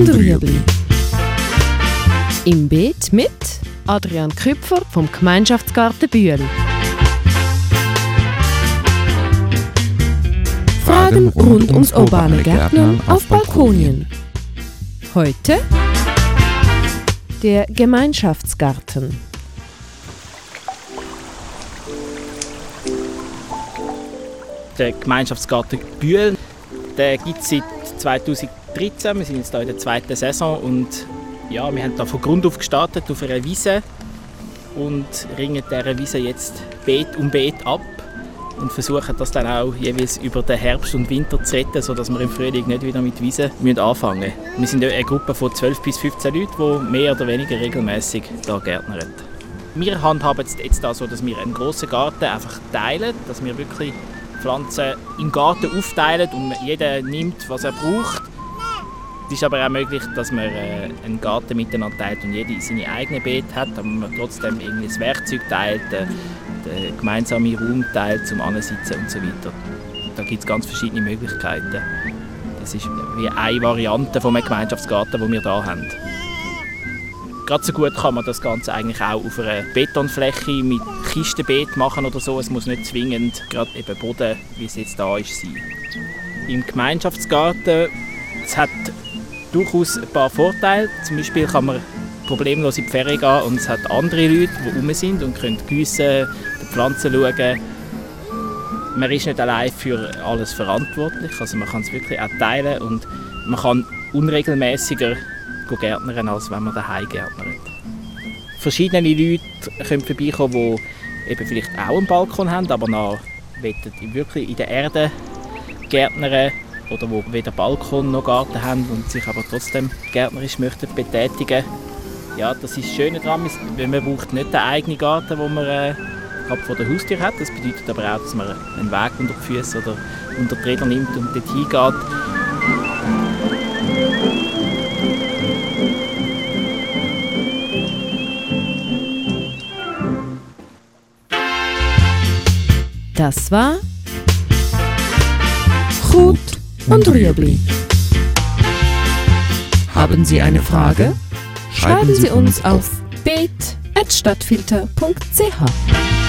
und Rüebli. Im Beet mit Adrian Küpfer vom Gemeinschaftsgarten Bühl. Fragen rund ums urbane Gärtnern auf Balkonien. Heute der Gemeinschaftsgarten. Der Gemeinschaftsgarten Bühl der gibt es seit 2013. Wir sind jetzt hier in der zweiten Saison und ja, wir haben da von Grund auf gestartet auf einer Wiese und ringen dieser Wiese jetzt Beet um Beet ab und versuchen das dann auch jeweils über den Herbst und Winter zu retten, sodass wir im Frühling nicht wieder mit Wiese anfangen müssen. Wir sind eine Gruppe von 12 bis 15 Leuten, die mehr oder weniger regelmäßig hier gärtnern. Wir handhaben es jetzt so, dass wir einen grossen Garten einfach teilen, dass wir wirklich Pflanzen im Garten aufteilen und jeder nimmt, was er braucht. Es ist aber auch möglich, dass man äh, einen Garten miteinander teilt und jeder seine eigene Beete hat, aber man trotzdem irgendwie das Werkzeug teilt, den, den gemeinsamen Raum teilt zum Ansitzen und so weiter. Da gibt es ganz verschiedene Möglichkeiten. Das ist wie eine Variante einem Gemeinschaftsgarten, den wir hier haben. Gerade so gut kann man das Ganze eigentlich auch auf einer Betonfläche mit Kistenbeet machen oder so. Es muss nicht zwingend gerade eben Boden, wie es jetzt da ist, sein. Im Gemeinschaftsgarten es hat durchaus ein paar Vorteile. Zum Beispiel kann man problemlos in die Ferien gehen und es hat andere Leute, die rum sind und können gießen, die Pflanzen schauen. Man ist nicht allein für alles verantwortlich, also man kann es wirklich auch teilen und man kann unregelmäßiger gärtnern, als wenn man daheim gärtnert. Verschiedene Leute können vorbeikommen, die eben vielleicht auch einen Balkon haben, aber noch wirklich in der Erde gärtnern oder die weder Balkon noch Garten haben und sich aber trotzdem gärtnerisch möchten betätigen. Ja, das ist das Schöne daran, man braucht nicht den eigenen Garten, den man äh, vor der Haustür hat. Das bedeutet aber auch, dass man einen Weg unter die Füße oder unter die Räder nimmt und dort hingeht. Das war Chut und Rüebli. Haben Sie eine Frage? Schreiben Sie uns auf beet.stadtfilter.ch.